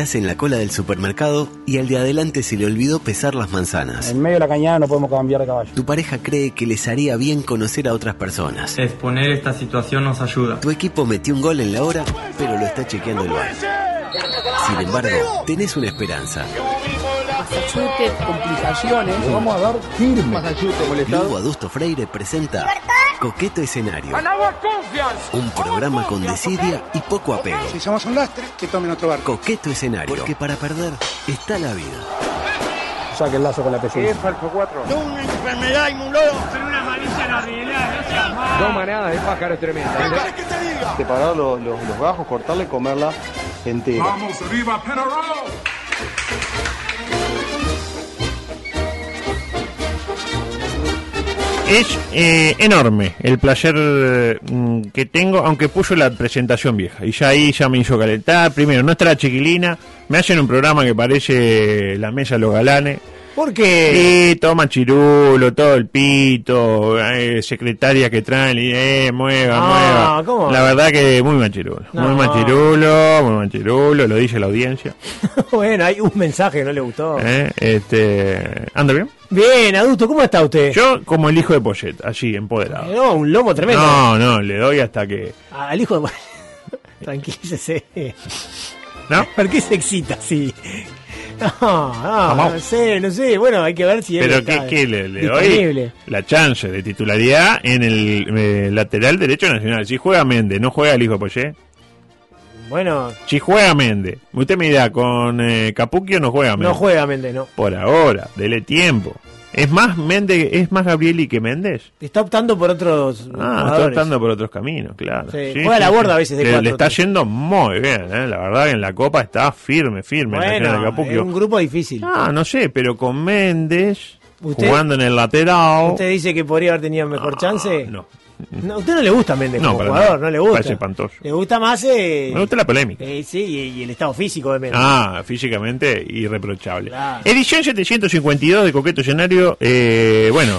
Estás en la cola del supermercado y al de adelante se le olvidó pesar las manzanas. En medio de la cañada no podemos cambiar de caballo. Tu pareja cree que les haría bien conocer a otras personas. Exponer esta situación nos ayuda. Tu equipo metió un gol en la hora, pero lo está chequeando el bar. Sin embargo, tenés una esperanza. Massachusetts, complicaciones. Vamos a dar firme. Massachusetts, Lugo Adusto Freire presenta Coqueto Escenario. Un programa con desidia y poco apego. Si somos un lastre, que tomen otro barco. Coqueto Escenario. Porque para perder está la vida. Saque el lazo con la peseta. una enfermedad inmunóloga. Dos manadas de pájaros tremendas. ¿Qué te diga? Separar los, los, los gajos, cortarla y comerla entera. Vamos arriba, Penarol. Es eh, enorme el placer mm, que tengo, aunque puso la presentación vieja. Y ya ahí ya me hizo calentar. Primero, la chiquilina. Me hacen un programa que parece la mesa de los galanes. ¿Por qué? Y toma chirulo, todo el pito, eh, secretaria que traen, y eh, mueva, Ah, mueva. ¿cómo? La verdad que muy machirulo. No. Muy machirulo, muy machirulo, lo dice la audiencia. bueno, hay un mensaje que no le gustó. Eh, este, ¿Anda bien? Bien, adulto, ¿cómo está usted? Yo como el hijo de Poyet, allí, empoderado. No, un lomo tremendo. No, no, le doy hasta que... Al hijo de... Tranquilícese. ¿No? ¿Por qué se excita así? No, no, Vamos. no sé, no sé. Bueno, hay que ver si él Pero está ¿qué, qué le, le doy? La chance de titularidad en el eh, lateral derecho nacional. Si juega Méndez, ¿no juega el hijo de Poyet? Bueno, Si juega Méndez, usted me dirá, con eh, Capuquio no juega Méndez. no juega Méndez, no. Por ahora, dele tiempo. ¿Es más Méndez, es más Gabrieli que Méndez? Está optando por otros Ah, está optando por otros caminos, claro. Sí, juega la borda a veces de le, cuatro, le está tres. yendo muy bien, ¿eh? La verdad que en la Copa está firme, firme. el Nacional de Bueno, es un grupo difícil. Ah, no sé, pero con Méndez ¿Usted- jugando en el lateral. ¿Usted dice que podría haber tenido mejor chance? No, No, a usted no le gusta Méndez No, como jugador, no le gusta. Parece espantoso. Le gusta más. Eh, me gusta la polémica. eh, sí, y, y el estado físico de Méndez. Ah, físicamente irreprochable. Claro. Edición 752 de Coqueto Escenario. Eh, bueno,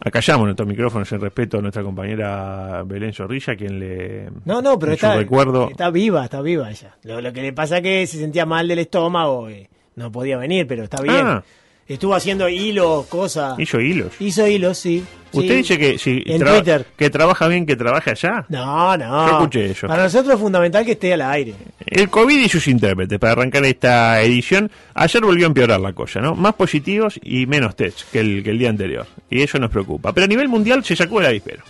acallamos nuestros micrófonos en respeto a nuestra compañera Belén Zorrilla, quien le. No, no, pero está, recuerdo. está viva, está viva ella. Lo, lo que le pasa es que se sentía mal del estómago, eh, no podía venir, pero está bien. Ah. Estuvo haciendo hilos, cosas. Hizo hilos. Hizo hilos, sí. ¿Usted sí. dice que si En traba- Twitter. que trabaja bien, que trabaje allá? No, no. Yo escuché eso. Para nosotros es fundamental que esté al aire. El COVID y sus intérpretes, para arrancar esta edición, ayer volvió a empeorar la cosa, ¿no? Más positivos y menos test que el, que el día anterior. Y eso nos preocupa. Pero a nivel mundial se sacó el avispero.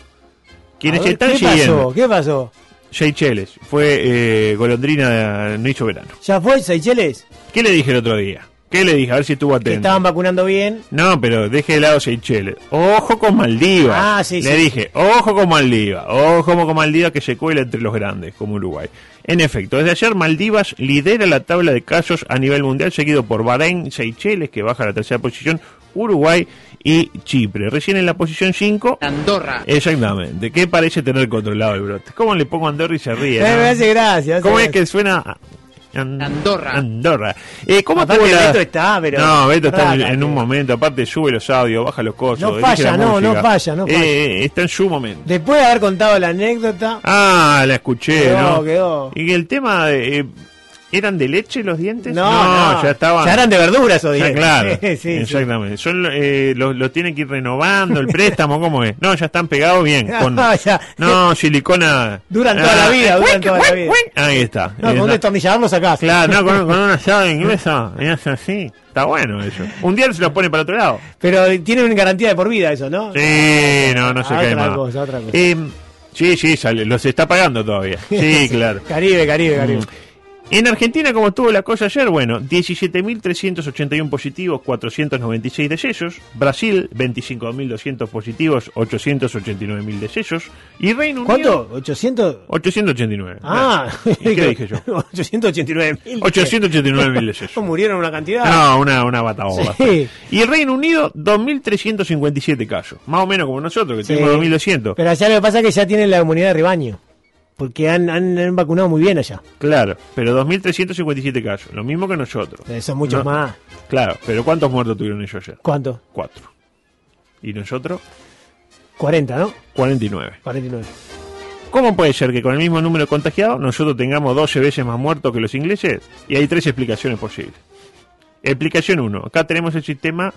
Quienes ver, están ¿Qué siguiendo. pasó? ¿Qué pasó? Seychelles fue eh, golondrina, no hizo verano. ¿Ya fue Seychelles? ¿Qué le dije el otro día? ¿Qué le dije? A ver si estuvo Que atento. estaban vacunando bien. No, pero deje de lado Seychelles. Ojo con Maldivas. Ah, sí, Le sí. dije, ojo con Maldivas. Ojo con Maldivas que se cuela entre los grandes, como Uruguay. En efecto, desde ayer Maldivas lidera la tabla de casos a nivel mundial, seguido por Bahrein, Seychelles, que baja a la tercera posición, Uruguay y Chipre. Recién en la posición 5. Andorra. Exactamente. ¿Qué parece tener controlado el brote? ¿Cómo le pongo Andorra y se ríe? Eh, no? me hace gracia. hace ¿Cómo es gracia. que suena? An- Andorra. Andorra. Eh, ¿Cómo Aparte estuvo la- Beto está, pero- No, Beto está en, un momento. Aparte, sube los audios, baja los cosos. No falla, la no, no falla, no falla. Eh, eh, está en su momento. Después de haber contado la anécdota, Ah, la escuché, Quedó, ¿no? quedó. Y el tema de. eh, ¿Eran de leche los dientes? no, no, ya estaban. Ya eran de verduras o Ya, dientes. claro, sí, sí. exactamente. Son, eh, los, los tienen que ir renovando, el préstamo, ¿cómo es? No, ya están pegados bien. Con, No, ya. no, silicona. Duran toda la vida, eh, duran toda la vida. Ahí está. No, con un Está. destornillador lo sacás. Claro, no, con, con una llave inglesa, hace así. Está bueno eso. Un día se los pone para otro lado. Pero tienen garantía de por vida eso, ¿no? Sí, no, no se Ah, cae otra más. cosa, otra cosa. Eh, sí, sí, sale, los está pagando todavía. Sí, claro. Caribe, Caribe, Caribe. Mm. En Argentina, como estuvo la cosa ayer, bueno, 17.381 positivos, 496 decesos. Brasil, 25.200 positivos, 889.000 decesos. Y Reino Unido... ¿Cuánto? ¿800? 889. Ah, ¿Y qué dije yo? 889 mil. 889.000 decesos. Murieron una cantidad. No, una, una bataboba. Sí. Y Reino Unido, 2.357 casos. Más o menos como nosotros, que Sí. tenemos 2.200. Pero allá lo que pasa es que ya tienen la inmunidad de rebaño. Porque han, han, han vacunado muy bien allá. Claro, pero 2.357 casos. Lo mismo que nosotros. Eh, Son muchos No. más. Claro, pero ¿cuántos muertos tuvieron ellos ayer? ¿Cuánto? Cuatro. Y nosotros, 40, ¿no? 49. 49. ¿Cómo puede ser que con el mismo número de contagiados nosotros tengamos 12 veces más muertos que los ingleses? Y hay tres explicaciones posibles. Explicación 1. Acá tenemos el sistema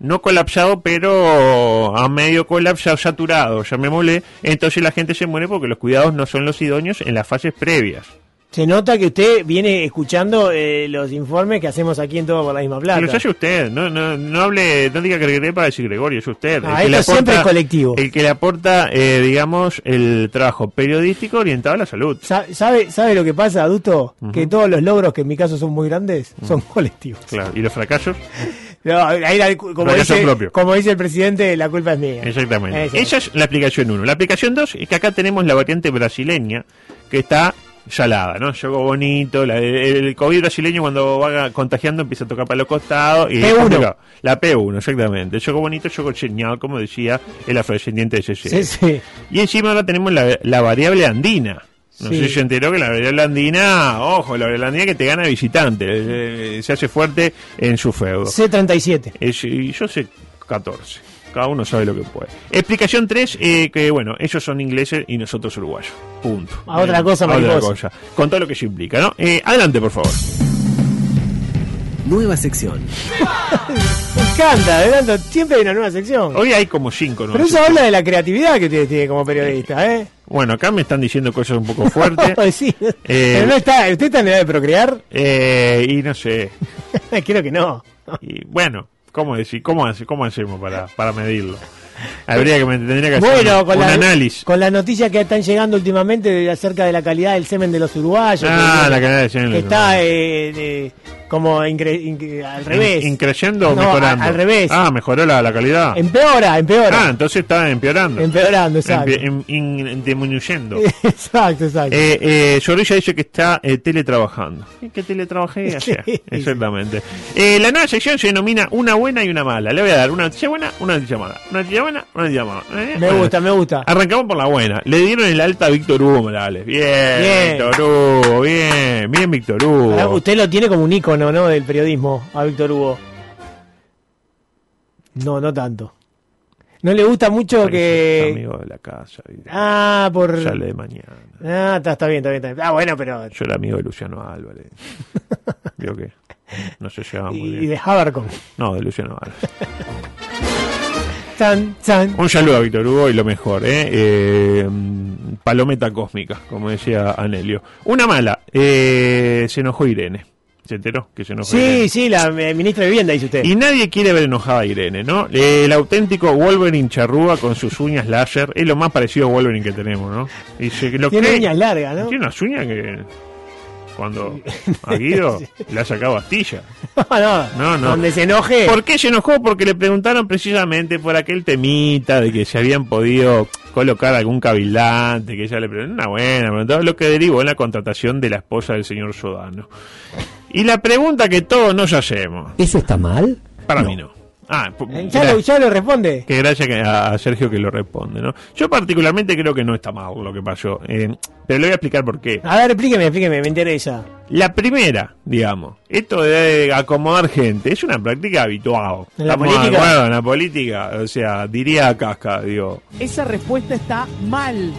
no colapsado, pero a medio colapsado, saturado, llamémosle. Entonces la gente se muere porque los cuidados no son los idóneos en las fases previas. Se nota que usted viene escuchando eh, los informes que hacemos aquí en Todo por la misma plata. Que los hace usted, no, no, no hable, no diga que Gregorio para decir Gregorio, es usted. Ah, El que siempre es colectivo. El que le aporta, eh, digamos, el trabajo periodístico orientado a la salud. Sa- ¿Sabe, ¿Sabe lo que pasa, adulto? Que todos los logros, que en mi caso son muy grandes, son colectivos. Claro, y los fracasos, No, ahí como, dice, propio. como dice el presidente, la culpa es mía. exactamente. Esa es la aplicación 1. La aplicación 2 es que acá tenemos la variante brasileña, que está salada, ¿no? Yogo bonito, la- el COVID brasileño cuando va contagiando empieza a tocar para los costados. Y P1. complicado. La P1, exactamente. El yogo bonito, yogo genial, como decía el afrodescendiente de. Sí, sí. Y encima ahora tenemos la, la variable andina. No Sí. sé si se enteró que la variable andina, ojo, la variable andina que te gana visitante, eh, se hace fuerte en su feudo. C37. Es- y yo sé 14. Cada uno sabe lo que puede. Explicación 3, que bueno, ellos son ingleses y nosotros uruguayos. Punto. A otra cosa, A otra cosa. Con todo lo que eso implica, ¿no? Eh, adelante, por favor. Nueva sección. Me encanta, adelanto, siempre hay una nueva sección. Hoy hay como 5, ¿no? Pero eso habla de la creatividad que usted tiene como periodista, ¿eh? Bueno, acá me están diciendo cosas un poco fuertes. Sí. Eh, Pero no está, ¿usted está en edad de procrear? eh, y no sé. Creo que no. Y bueno, ¿cómo decir? ¿Cómo, hace- cómo hacemos para, para medirlo? Habría que tendría que hacer Bueno, un, con un la, análisis. con las noticias que están llegando últimamente de- acerca de la calidad del semen de los uruguayos. Ah, que- la calidad del semen Que está eh, de- como incre- incre- al revés. In- ¿Increyendo o No, mejorando? a- al revés. Ah, mejoró la, la calidad. Empeora, empeora. Ah, entonces está empeorando. Empeorando, exacto. Empe- em- in- disminuyendo. exacto, exacto. Eh, eh, Zorrilla dice que está eh, teletrabajando. ¿Y ¿Qué teletrabajé ayer? Exactamente. Eh, la nueva sección se denomina una buena y una mala. Le voy a dar una noticia buena, una noticia mala. Una noticia buena, una. Eh, me bueno. gusta, me gusta. Arrancamos por la buena. Le dieron el alta a Víctor Hugo Morales. Bien, Bien. Víctor Hugo, bien, bien Víctor Hugo. Usted lo tiene como un ícono, ¿no? Del periodismo, a Víctor Hugo. No, no tanto. No le gusta mucho que... Amigo de la casa. Ah, por... Sale de mañana. Ah, está, está bien, está bien, está bien. Ah, bueno, pero... Yo era amigo de Luciano Álvarez. Vio que no se llevaba muy Y, y bien. de Habercon. No, de Luciano Álvarez. Tan, tan. Un saludo a Víctor Hugo y lo mejor, ¿eh? Eh, palometa cósmica, como decía Anelio. Una mala, eh, se enojó Irene. ¿Se enteró que se enojó Sí, Irene? sí, la eh, ministra de Vivienda, dice usted. Y nadie quiere ver enojada a Irene, ¿no? Eh, el auténtico Wolverine charrúa con sus uñas láser es lo más parecido a Wolverine que tenemos, ¿no? Y se, lo Tiene que- uñas largas, ¿no? Tiene unas uñas que cuando a Guido le ha sacado astilla. no, No, no. Donde se enoje. ¿Por qué se enojó? Porque le preguntaron precisamente por aquel temita de que se habían podido colocar algún cabildante, que ella le preguntó, una buena, preguntó, lo que derivó en la contratación de la esposa del señor Sodano. Y la pregunta que todos nos hacemos, ¿Eso está mal? para mí no. Ah, Eh, Ya lo, gra- ya lo responde. que gracias a, a Sergio que lo responde, ¿no? Yo particularmente creo que no está mal lo que pasó, eh, pero le voy a explicar por qué. A ver, explíqueme, explíqueme, me interesa. La primera, digamos, esto de acomodar gente, es una práctica habitual. ¿En la Estamos de política? acuerdo en la política, o sea, diría Casca, digo, Esa respuesta está mal.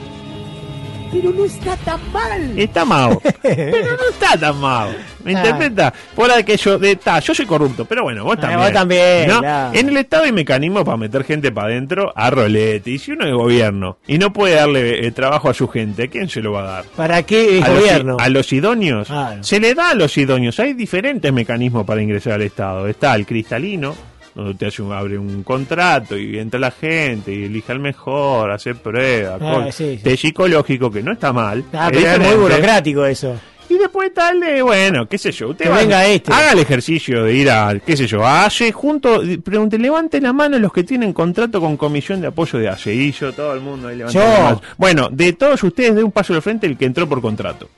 Pero no está tan mal. está mal, pero no está tan mal. ¿Me interpreta? Por ahí que yo, de, ta, yo soy corrupto, pero bueno, vos Ah, también. vos también, ¿no? claro. En el Estado hay mecanismos para meter gente para adentro a rolete. Y si uno es gobierno y no puede darle eh, trabajo a su gente, ¿quién se lo va a dar? ¿Para qué es a, gobierno? Los, a los idóneos. Se le da a los idóneos. Hay diferentes mecanismos para ingresar al Estado. Está el cristalino, donde te hace un- abre un contrato y entra la gente y elige al mejor, hace pruebas. Ah, sí, psicológico, que no está mal. Ah, es pero es muy burocrático eso. Y después tal de, bueno, qué sé yo, usted va- venga este. haga el ejercicio de ir a, qué sé yo, a ACE junto, pregunte, levante la mano los que tienen contrato con comisión de apoyo de ACE. Y yo, todo el mundo ahí levanta Yo. la mano. Bueno, de todos ustedes, de un paso al frente el que entró por contrato.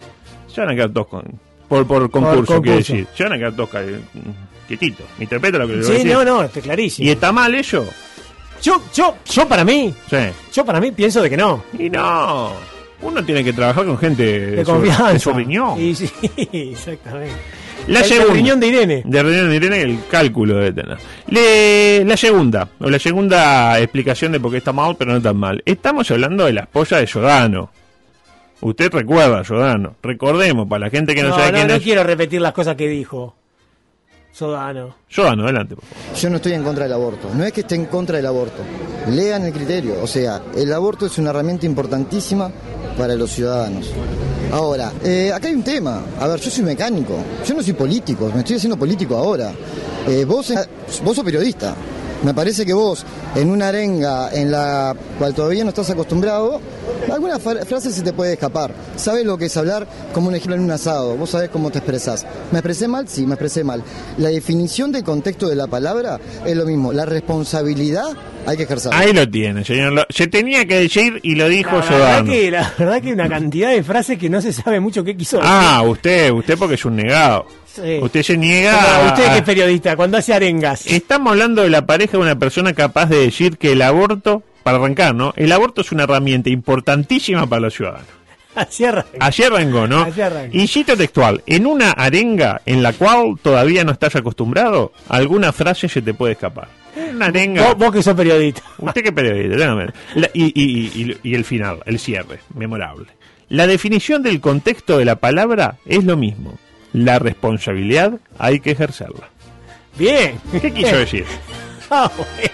Se van a quedar todos con, por, por concurso, quiero concurso. decir. Se van a quedar todos quietitos. ¿Me interpreta lo que a Sí, no, no, está clarísimo. ¿Y está mal eso? Yo, yo, yo para mí, Sí. yo para mí pienso de que no. Y no. Uno tiene que trabajar con gente de, De su- confianza. de su riñón. Y sí, exactamente. La el segunda. riñón de Irene. De riñón de Irene, el cálculo debe tener. Le- la segunda, o la segunda explicación de por qué está mal, pero no tan mal. Estamos hablando de la esposa de Giordano. Usted recuerda Giordano. Recordemos, para la gente que no, No, sabe no, quién no es. quiero repetir las cosas que dijo. Sodano. Giordano, adelante. por favor. Yo no estoy en contra del aborto. No es que esté en contra del aborto. Lean el criterio. O sea, el aborto es una herramienta importantísima para los ciudadanos. Ahora, eh, acá hay un tema. A ver, yo soy mecánico. Yo no soy político. Me estoy haciendo político ahora. Eh, vos, vos sos periodista. Me parece que vos, en una arenga en la cual todavía no estás acostumbrado, alguna fra- frase se te puede escapar. Sabes lo que es hablar como un ejemplo en un asado. Vos sabés cómo te expresás. ¿Me expresé mal? Sí, me expresé mal. La definición del contexto de la palabra es lo mismo. La responsabilidad hay que ejercer. Ahí lo tiene, señor. Lo- se tenía que decir y lo dijo La verdad, que, la verdad que hay una cantidad de frases que no se sabe mucho qué quiso Ah, usted, usted porque es un negado. Sí. Usted se niega. Como a- usted que es periodista, cuando hace arengas. Estamos hablando de la pareja de una persona capaz de decir que el aborto, para arrancar, ¿no? El aborto es una herramienta importantísima para los ciudadanos. Así arranca. Así arrancó, ¿no? Así. Y cito textual, en una arenga en la cual todavía no estás acostumbrado, alguna frase se te puede escapar. Una arenga. Vos, vos que sos periodista. Usted que periodista, déjame. La- y, y- y- y el final, el cierre, memorable. La definición del contexto de la palabra es lo mismo. La responsabilidad hay que ejercerla. Bien. ¿Qué quiso decir? Ah, bueno.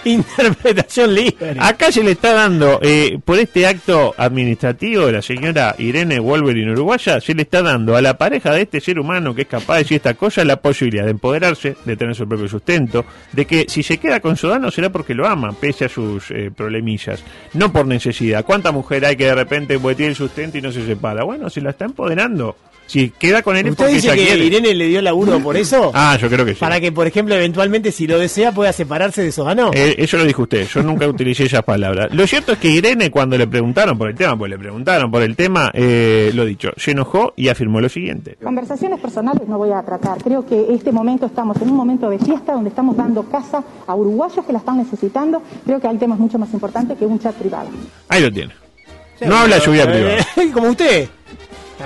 Interpretación libre. Acá se le está dando, eh, por este acto administrativo de la señora Irene Wolverine Uruguaya, se le está dando a la pareja de este ser humano que es capaz de decir esta cosa la posibilidad de empoderarse, de tener su propio sustento, de que si se queda con Sodano será porque lo ama, pese a sus eh, problemillas, no por necesidad. ¿Cuánta mujer hay que de repente tiene el sustento y no se separa? Bueno, se la está empoderando. Si queda con él ¿Usted porque dice ella que quiere. Irene le dio laburo por eso? Ah, yo creo que sí. Para que, por ejemplo, eventualmente, si lo desea, pueda separarse de Sodano. Eh, eso lo dijo usted, yo nunca utilicé esas palabras. Lo cierto es que Irene, cuando le preguntaron por el tema, pues le preguntaron por el tema, eh, lo dicho, se enojó y afirmó lo siguiente. Conversaciones personales no voy a tratar. Creo que este momento estamos en un momento de fiesta donde estamos dando casa a uruguayos que la están necesitando. Creo que hay temas mucho más importantes que un chat privado. Ahí lo tiene. No habla de su vida privada. Como usted.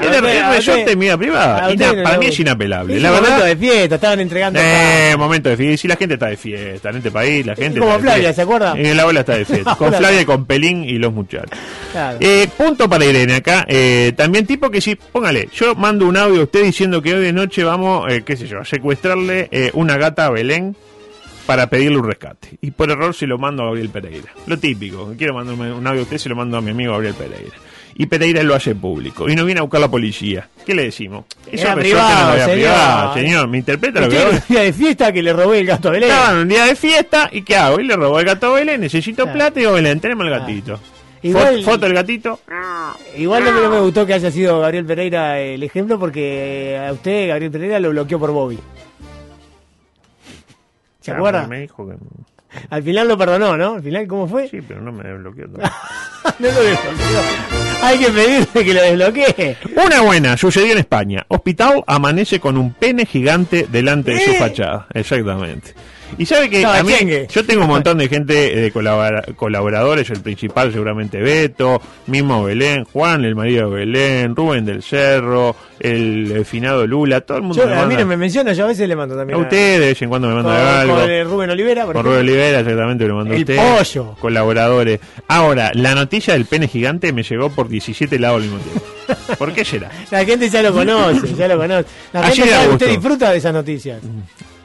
Es de- vida privada. Ina- para mí es inapelable. La momento verdad. de fiesta, estaban entregando. Eh, momento de fiesta. Si la gente está de fiesta en este país, la gente. como Flavia. ¿se acuerda? En la ola está de fiesta. Con Flavia, está- con Pelín y los muchachos. Claro. Eh, punto para Irene acá. Eh, también tipo que sí, póngale, yo mando un audio a usted diciendo que hoy de noche vamos, eh, qué sé yo, a secuestrarle eh, una gata a Belén para pedirle un rescate. Y por error se lo mando a Gabriel Pereira. Lo típico, quiero mandarme un audio a usted, se lo mando a mi amigo Gabriel Pereira. Y Pereira lo hace público. Y no viene a buscar la policía. ¿Qué le decimos? Eso Era es privado, la vida señor. privada, señor. ¿Me interpreta lo que hago? un día de fiesta que le robé el gato a Belén. Estaban un día de fiesta y ¿qué hago? Y le robó el gato a Belén, necesito plata y digo, Belén, tenemos el gatito. Igual- Fo- Foto del gatito. Igual no me, no me gustó que haya sido Gabriel Pereira el ejemplo porque a usted, Gabriel Pereira, lo bloqueó por Bobby. ¿Se Ah, acuerda? Me dijo que... Al final lo perdonó, ¿no? Al final, ¿cómo fue? Sí, pero no me desbloqueó no lo desbloqueó. Hay que pedirle que lo desbloquee. Una buena, sucedió en España. Hospital amanece con un pene gigante delante de su ¿Eh? fachada. Exactamente. Y sabe que No, a mí, chengue. yo tengo un montón de gente, eh, de colabora- colaboradores, el principal seguramente Beto, mismo Belén, Juan, el marido de Belén, Rubén del Cerro, el, eh, finado Lula, todo el mundo Yo, me a mí no me menciona, yo a veces le mando también. a usted de vez en cuando me con, manda algo. con, eh, Rubén Olivera, por Con. Rubén Olivera, exactamente, lo mandó El usted. pollo. Colaboradores. Ahora, la noticia del pene gigante me llegó por 17 lados al mismo tiempo. ¿Por qué será? La gente ya lo conoce, ya lo conoce. La gente sabe, usted disfruta de esas noticias.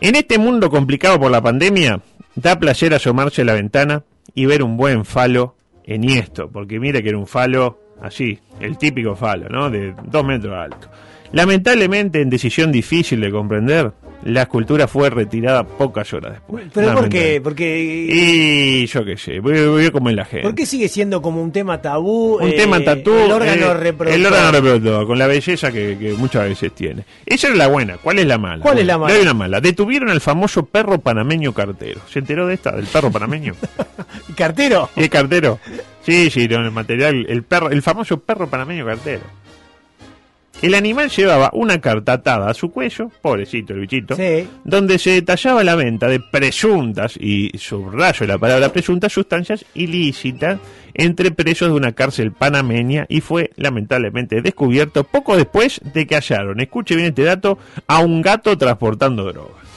En este mundo complicado por la pandemia, da placer asomarse a la ventana y ver un buen falo enhiesto, porque mire que era un falo así, el típico falo, ¿no? De dos metros alto. Lamentablemente, en decisión difícil de comprender, La escultura fue retirada pocas horas después. ¿Pero por qué? Porque, Y yo qué sé, voy, voy como en la gente. ¿Por qué sigue siendo como un tema tabú? Un eh, tema tatú. El órgano eh, reproductor. El órgano reproductor, con la belleza que, que muchas veces tiene. Esa es la buena. ¿Cuál es la mala? ¿Cuál es la mala? doy una mala. Detuvieron al famoso perro panameño cartero. ¿Se enteró de esta? ¿Del perro panameño? ¿Cartero? ¿Y el cartero? Sí, sí, el material. El, perro, el famoso perro panameño cartero. El animal llevaba una carta atada a su cuello, pobrecito el bichito, Sí. donde se detallaba la venta de presuntas, y subrayo la palabra presuntas, sustancias ilícitas entre presos de una cárcel panameña y fue lamentablemente descubierto poco después de que hallaron, escuche bien este dato, a un gato transportando drogas.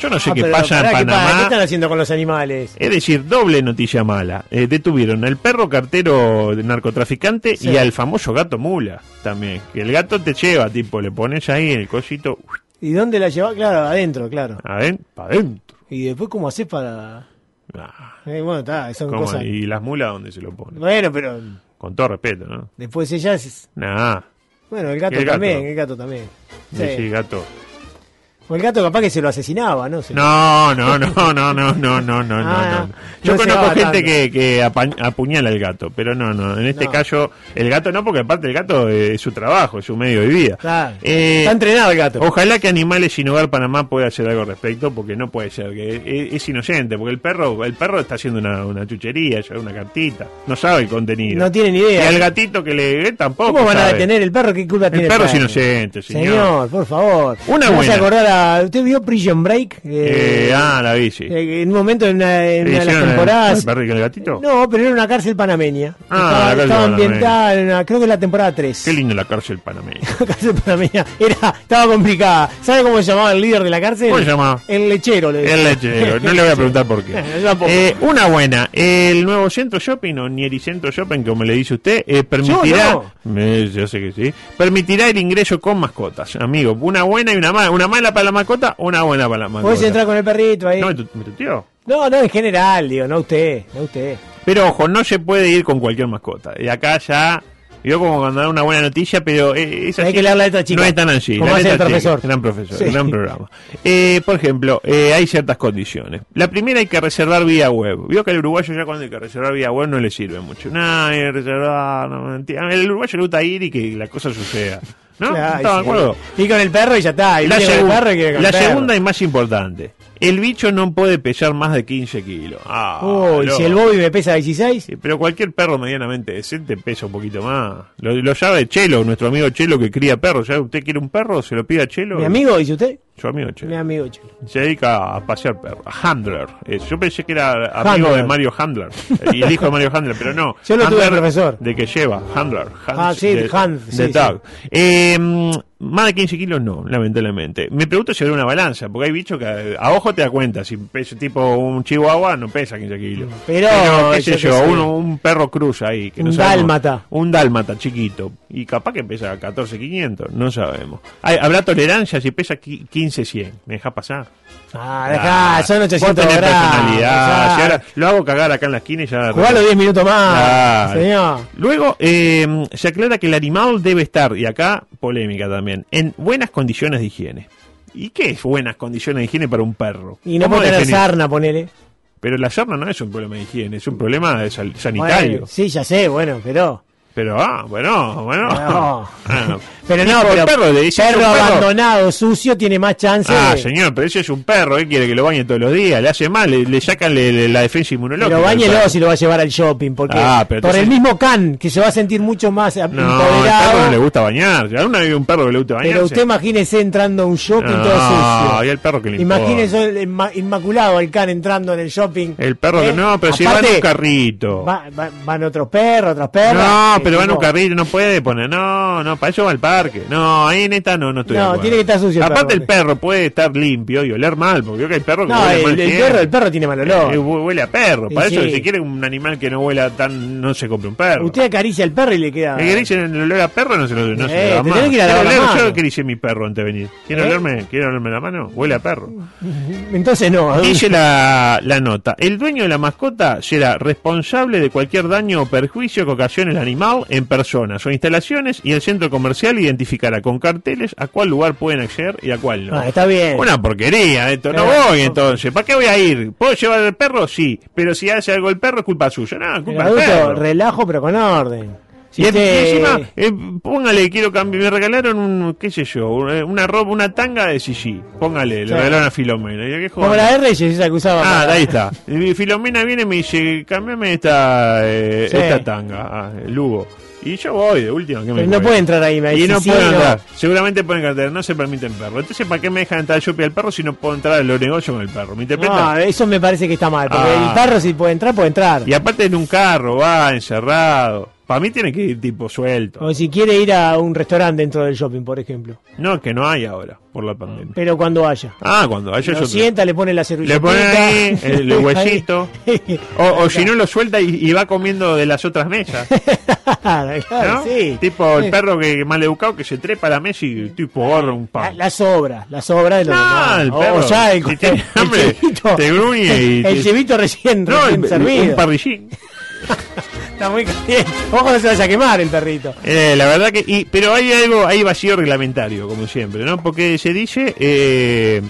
Yo no sé Ah, qué pero pasa en pará, ¿qué Panamá. pasa? ¿Qué están haciendo con los animales? Es decir, doble noticia mala. Eh, detuvieron al perro cartero de narcotraficante Sí. y al famoso gato mula también. Que el gato te lleva, tipo, le pones ahí el cosito ¿Y dónde la llevas? Claro, adentro, claro. adentro. ¿Y después cómo haces para...? Ah, Eh, bueno, está, son cosas... ¿Y las mulas dónde se lo ponen? Bueno, pero Con todo respeto, ¿no? después ellas... Nah. Bueno, el gato ¿Y el gato? también, el gato también. Sí. Sí, gato. O el gato capaz que se lo asesinaba, ¿no? Se- No, no, no, no, no, no, no, no, no, Ah, no. Yo no conozco gente que, que apuñala al gato, pero no, no. En este No. caso, el gato no, porque aparte el gato es su trabajo, es su medio de vida. Claro. Eh, Está entrenado el gato. Ojalá que Animales sin Hogar Panamá pueda hacer algo al respecto, porque no puede ser, que es, es inocente, porque el perro el perro está haciendo una, una chuchería, una cartita, no sabe el contenido. No tiene ni idea. Y al gatito que le eh, tampoco ¿Cómo van a detener el perro? ¿Qué culpa El tiene perro es inocente, señor. Señor, por favor. Una buena. acordar ¿Usted vio Prison Break? Eh, Eh, ah, la vi, sí. eh, en un momento en una, en una de las ¿Hicieron el- temporadas... el y el gatito? No, pero era una cárcel panameña. Ah, estaba, la cárcel estaba ambientada en una, creo que en la temporada 3. Qué lindo la cárcel panameña. La cárcel panameña era, estaba complicada. ¿Sabe cómo se llamaba el líder de la cárcel? ¿Cómo se llamaba? El lechero. Le El lechero, no le voy a preguntar por qué. Eh, una buena, el nuevo centro shopping o Centro shopping, como le dice usted, permitirá, Yo yo sé que sí, permitirá el ingreso con mascotas, amigo. Una buena y una mala, una mala para la mascota, una buena para la mascota. Podés entrar con el perrito ahí. No, No, me, tuteó. no, en general, digo, no usted, no usted. Pero ojo, no se puede ir con cualquier mascota. Y acá ya, yo como cuando da una buena noticia, pero eh, es Hay que leer la letra chica. No es tan así. Como hace el chica. profesor. Gran profesor, Sí. gran programa. Eh, por ejemplo, eh, hay ciertas condiciones. La primera hay que reservar vía web. Vio que al uruguayo ya cuando hay que reservar vía web no le sirve mucho. No, hay que reservar, no, mentira. El uruguayo le gusta ir y que la cosa suceda. ¿No? Claro, ¿Estaba de acuerdo? Y con el perro y ya está. Y La, con el perro y con la el perro. segunda y más importante. El bicho no puede pesar más de 15 kilos. Ah, Uy, loco. si el Bobby me pesa 16. Sí, pero cualquier perro medianamente decente pesa un poquito más. Lo, lo sabe Chelo, nuestro amigo Chelo que cría perros. ¿Sabe? ¿Usted quiere un perro? Se lo pide a Chelo. ¿Mi amigo, dice usted? Su amigo Chelo. Mi amigo, chico. Se dedica a pasear perros. A Handler. Yo pensé que era amigo Handler. de Mario Handler. y el hijo de Mario Handler, pero no. Yo lo tuve Handler profesor. De que lleva. Handler. Hans Ah, sí, de, Hans, de sí. Eh, más de 15 kilos no, lamentablemente. Me pregunto si habrá una balanza, porque hay bichos que a, ojo te da cuenta. Si pesa tipo un chihuahua, no pesa 15 kilos. Pero, qué sé yo uno- un perro cruz ahí. Que no Un sabemos. dálmata. Un dálmata chiquito. Y capaz que pesa 14,500, no sabemos. Hay- ¿Habrá tolerancia si pesa qui- 15,100? ¿Me deja pasar? Ah, dejá, son 800 Vos tenés personalidad. ya. Si ahora lo hago cagar acá en la esquina y ya. Jugalo 10 minutos más, señor. Luego, eh, se aclara que el animal debe estar, y acá polémica también, en buenas condiciones de higiene. ¿Y qué es buenas condiciones de higiene para un perro? Y no ¿Cómo puede tener sarna, ponele. Pero la sarna no es un problema de higiene, es un problema de sanitario. Bueno, sí, ya sé, bueno, pero... Pero, ah, bueno, bueno. No. Pero no, pero el perro, le dice, perro "Es un perro". abandonado, sucio, tiene más chance Ah, de... señor, pero ese es un perro, ¿qué quiere que lo bañe todos los días? Le hace mal, le, le sacan le- le- la defensa inmunológica. Pero al bañelo perro. si lo va a llevar al shopping, porque Ah, pero por el mismo can, que se va a sentir mucho más eh, No, al empoderado. perro no le gusta bañarse. ¿Alguna vez un perro que le gusta bañarse? pero usted imagínese entrando a un shopping No, todo sucio. y el perro que le Imagínese el inma- inmaculado el can entrando en el shopping. El perro ¿Eh? que no, pero si va en un carrito. va- va- van otros perros, otras perras. No, eh, pero va en un carrito, no puede poner. No, no, para eso va al parque. No, ahí en esta no, no estoy No, tiene que estar sucio el Aparte, perro. el perro puede estar limpio y oler mal, porque veo que hay perros que No, huelen mal el, siempre. perro, el perro tiene mal olor. Eh, hu- huele a perro. Sí, Para eso, sí. si quiere un animal que no huela tan, no se compre un perro. Usted acaricia al perro y le queda. Que dice el olor a perro no se lo no se Eh, le da más. que ir a la yo mi perro antes de venir. ¿Quiere ¿Eh? olerme? ¿Quiere olerme la mano? Huele a perro. Entonces no. Dice la, la nota, el dueño de la mascota será responsable de cualquier daño o perjuicio que ocasione el animal en personas o instalaciones y el centro comercial y identificará con carteles a cuál lugar pueden acceder y a cuál no. Ah, está bien. Una porquería esto, no voy entonces. ¿Para qué voy a ir? ¿Puedo llevar el perro? Sí, pero si hace algo el perro es culpa suya. No, culpa del perro. relajo, pero con orden. Si y, encima, eh, póngale, quiero cambiar, me regalaron un, qué sé yo, una, ropa, una tanga de Sisi. Póngale, le regalaron a Filomena. Y ¿qué Como la de Reyes, esa que usaba. Ah, para- ahí está. Y Filomena viene y me dice, cambiame esta, eh, Sí. esta tanga, ah, Lugo. Y yo voy, de última, ¿qué me no puede entrar ahí, me Y no no. entrar. Seguramente pueden cartel, no se permiten perros. Entonces, ¿para qué me dejan entrar al shopping al perro si no puedo entrar a los negocios con el perro? ¿Me interpreta? No, eso me parece que está mal. Porque Ah. el perro, si puede entrar, puede entrar. Y aparte en un carro, va encerrado. Para mí tiene que ir tipo suelto. O si quiere ir a un restaurante dentro del shopping, por ejemplo. No, que no hay ahora, por la pandemia. Pero cuando haya. Ah, cuando haya Lo yo sienta, le pone la servilleta. Le pone ahí el, el huesito. O, o si no lo suelta y, y va comiendo de las otras mesas. Claro, claro, ¿no? sí. Tipo el Sí. perro que mal educado que se trepa a la mesa y tipo agarra un pan. la sobra, la sobra de lo No, el perro, o ya el, si tiene hambre, chivito, te gruñe y el chivito recién, No, recién el- servido. un parrillín. Está muy caliente. Ojo no se vaya a quemar el perrito. Eh, la verdad que. Y, pero hay algo, hay vacío reglamentario, como siempre, ¿no? Porque se dice eh,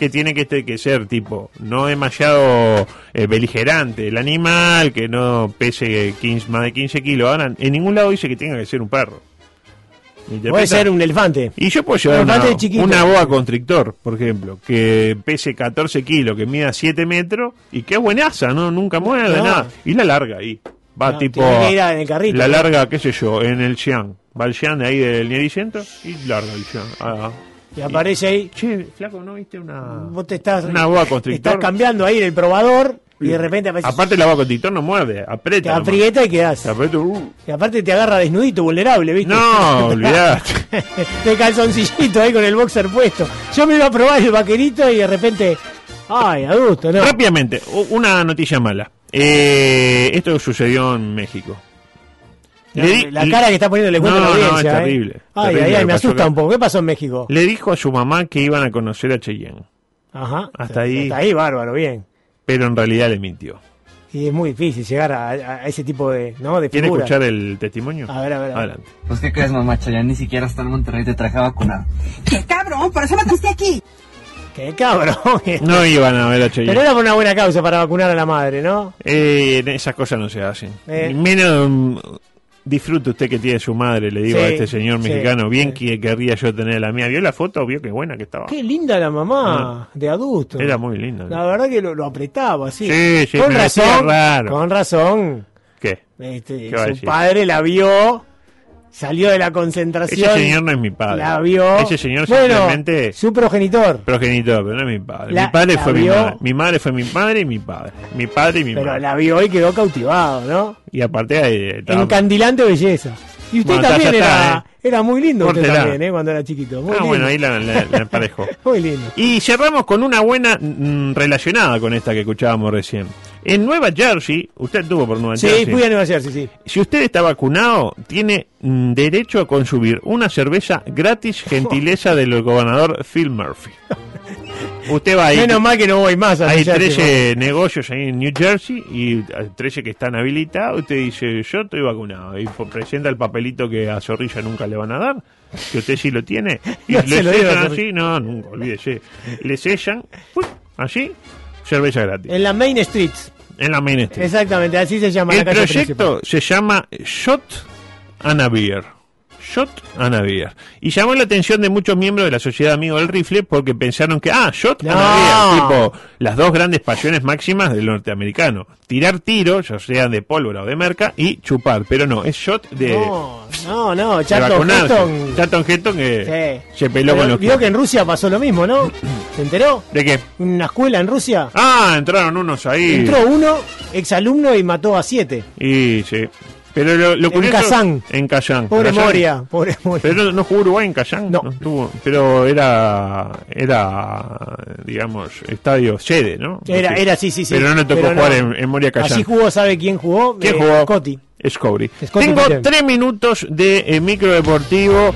que tiene que, este- que ser tipo, no demasiado eh, beligerante el animal, que no pese 15, más de 15 kilos. Ahora, en ningún lado dice que tenga que ser un perro. ¿Me Puede ser un elefante. Y yo puedo llevar Un una, una boa constrictor, por ejemplo, que pese 14 kilos, que mida 7 metros y que es buenaza, ¿no? Nunca muerde No. nada. Y la larga ahí. Va No, tipo. tiene que ir en el carrito, la ¿no? larga, qué sé yo, en el Xi'an. Va el Xi'an de ahí del Nieri-Centro y larga el Xi'an. Ah, Y aparece ahí. Che, flaco, ¿no viste una. Vos te estás, Una boa constrictor. estás cambiando ahí en el probador y de repente aparece. Aparte, la boa constrictor no muerde, te aprieta. nomás. aprieta y quedás. Te aprieta, uh. Y aparte te agarra desnudito, vulnerable, ¿viste? No, olvidate. de calzoncillito ahí con el boxer puesto. Yo me iba a probar el vaquerito y de repente. Ay, adulto, ¿no? Rápidamente, una noticia mala. Eh, esto sucedió en México. La, Le di- la cara que está poniendo le cuento No, a la no, audiencia. es ¿eh? terrible, Ay, terrible ay, ay, me asusta acá. un poco. ¿Qué pasó en México? Le dijo a su mamá que iban a conocer a Cheyenne, Ajá. Hasta ahí. Hasta ahí, bárbaro, bien. pero en realidad le mintió. Y es muy difícil llegar a, ese tipo de, ¿no? de ¿Quiere figura. escuchar el testimonio? A ver, a ver. Adelante. Pues qué crees, mamá Chayanne ni siquiera está en Monterrey te traje a vacunar. ¡Qué cabrón! Por eso me trajiste aquí. Qué cabrón. No iban a ver a Cheyenne. Pero era por una buena causa para vacunar a la madre, ¿no? Eh, esas cosas no se hacen. Eh. Menos disfrute usted que tiene su madre, le digo Sí, a este señor sí, mexicano. Bien sí. que querría yo tener la mía. ¿Vio la foto? ¿Vio qué buena que estaba? Qué linda la mamá de adulto. Ah. Era muy linda. La verdad que lo, lo apretaba así. Sí, sí, con razón. raro. Con razón. ¿Qué? Este, ¿Qué su padre la vio, salió de la concentración. Ese señor no es mi padre. La vio. Ese señor bueno, simplemente su progenitor. progenitor, pero no es mi padre. La- mi padre fue mi vio. madre. Mi madre fue mi padre y mi padre. Mi padre y mi Pero madre. la vio y quedó cautivado, ¿no? Y aparte eh, estaba- Encandilante belleza. Y usted Bueno, también era, ¿eh? era muy lindo usted también, ¿eh? Cuando era chiquito. Muy Ah, lindo. bueno, ahí la, la, la. Muy lindo. Y cerramos con una buena mm, relacionada con esta que escuchábamos recién. En Nueva Jersey, usted tuvo por Nueva Sí, Jersey. fui a Nueva Jersey, sí. Si usted está vacunado, tiene mm, derecho a consumir una cerveza gratis, gentileza del gobernador Phil Murphy. Usted va ahí. Menos mal que no voy más a Hay New Jersey, 13 negocios ahí en New Jersey y hay 13 que están habilitados. Usted dice, yo estoy vacunado. Y presenta el papelito que a Zorrilla nunca le van a dar, que usted sí lo tiene. Y No le sellan así, no, nunca, olvídese. Le sellan, ¡pum! así, cerveza gratis. En la Main Street. En la main street. Exactamente, así se llama El la calle proyecto se llama Shot and a Beer. Shot a Beer. Y llamó la atención de muchos miembros de la Sociedad Amigo del Rifle porque pensaron que, ah, Shot and a No. Beer, tipo las dos grandes pasiones máximas del norteamericano. Tirar tiros, ya sean de pólvora o de merca, y chupar. Pero no, es shot de, No, no, no, Charlton. Heston. Charlton Heston que Sí. se peló Pero con los Vio que en Rusia pasó lo mismo, ¿no? ¿Se enteró? ¿De qué? Una escuela en Rusia. Ah, entraron unos ahí. Entró uno, exalumno, y mató a siete. Y sí. Pero lo, lo En curioso- Kazán. En Kazán. Pobre Kazán. Moria, pobre Moria. Pero no, jugó Uruguay en Kazán. No. estuvo- pero era, era, digamos, estadio sede, ¿no? Era, era, sí, sí, sí. Pero no le tocó Pero jugar no. en, en Moria Kazán. Allí jugó, ¿sabe quién jugó? ¿Quién Eh, jugó? Scotty. Scotty. Scotty Tengo tres minutos de eh, micro deportivo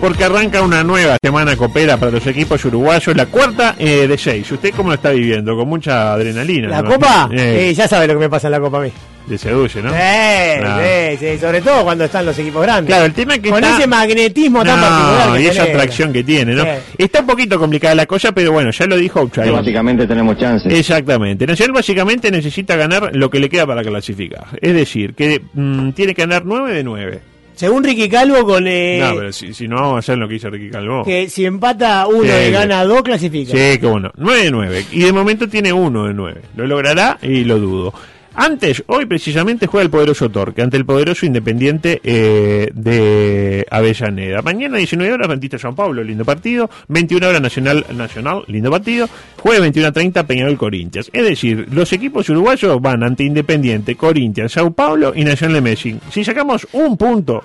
porque arranca una nueva semana copera para los equipos uruguayos, la cuarta eh, de seis. ¿Usted cómo lo está viviendo? Con mucha adrenalina. ¿La copa? Eh, Eh, ya sabe lo que me pasa en la copa a mí. Le seduce, ¿no? Sí, Claro. sí, sí, sobre todo cuando están los equipos grandes. Claro, el tema es que Con está- ese magnetismo tan No, particular que y esa atracción que tiene, ¿no? Sí. Está un poquito complicada la cosa, pero bueno, ya lo dijo Outside. Básicamente tenemos chances. Exactamente. Nacional básicamente necesita ganar lo que le queda para clasificar. Es decir, que mm, tiene que ganar 9 de 9. Según Ricky Calvo, con eh, no, pero si, si no vamos a hacer lo que hizo Ricky Calvo. que si empata uno Sí, y sí. gana dos, clasifica. Sí, que bueno. 9 de 9. Y de momento tiene 1 de 9. Lo logrará y lo dudo. Antes, hoy precisamente juega el poderoso Torque ante el poderoso Independiente eh, de Avellaneda. Mañana 19 horas Rentista San Pablo, lindo partido. 21 horas Nacional, Nacional, lindo partido. Jueves 21 a 30 Peñarol Corinthians. Es decir, los equipos uruguayos van ante Independiente, Corinthians, Sao Paulo y Nacional de Messi. Si sacamos un punto,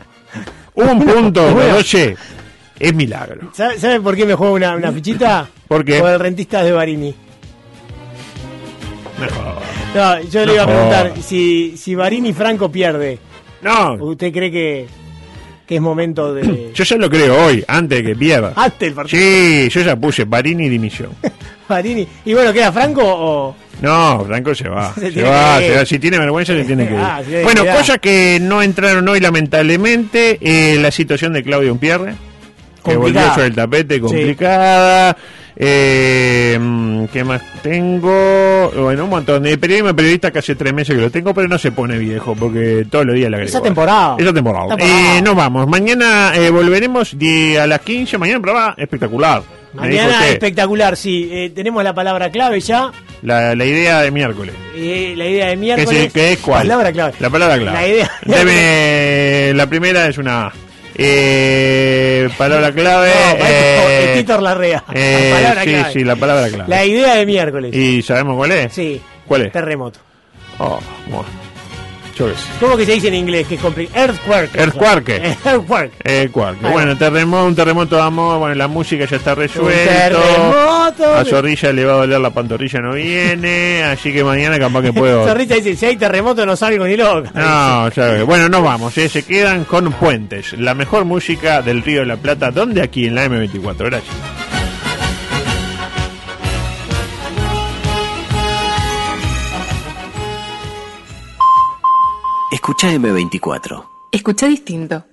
un punto, Bueno. Roche, es milagro. ¿Sabe, sabe por qué me juego una, una fichita? ¿Por qué? Por el rentista de Barini. Mejor. No, yo le iba a preguntar, si, si Barini Franco pierde, No, ¿usted cree que, que es momento de... Yo ya lo creo hoy, antes de que pierda. Antes del partido. Sí, yo ya puse Barini dimisión. Barini. Y bueno, ¿queda Franco o...? No, Franco se va. Se va, se va. Si tiene vergüenza, se tiene que ir. Ah, sí, bueno, cosas que no entraron hoy, lamentablemente. eh, la situación de Claudio Unpierre. Que volvió sobre el tapete, complicada. Eh, mm, ¿Qué más tengo? Bueno, un montón de periodismo periodista que hace tres meses que lo tengo, pero no se pone viejo porque todos los días le agrego. Esa temporada. Esa temporada. Temporada. Eh, nos vamos. Mañana eh, volveremos a las 15. Mañana prueba espectacular. Mañana espectacular, sí. Eh, tenemos la palabra clave ya. La, la idea de miércoles. Eh, la idea de ¿Qué, miércoles. qué es cuál? Palabra clave. La palabra clave. La idea. La primera es una. Eh, palabra clave. No, eh, Titor Larrea. eh, La palabra sí, clave. sí, la palabra clave. La idea de miércoles. ¿Y sabemos cuál es? Sí. ¿Cuál es? Terremoto. Oh, bueno. Sé. ¿Cómo que se dice en inglés? Que es complicado. Earthquake. Earthquake. Earthquake. Va. Bueno, terremoto, un terremoto de amor. Bueno, la música ya está resuelto. terremoto A Zorrilla le va a doler la pantorrilla, no viene. Así que mañana capaz que puedo. Zorrita dice, si hay terremoto no salgo ni loca. No, ya ve. Bueno, nos vamos, ¿eh? se quedan con Puentes, la mejor música del Río de la Plata. ¿Dónde? Aquí en la M24. Gracias. Escucha M24. Escucha distinto.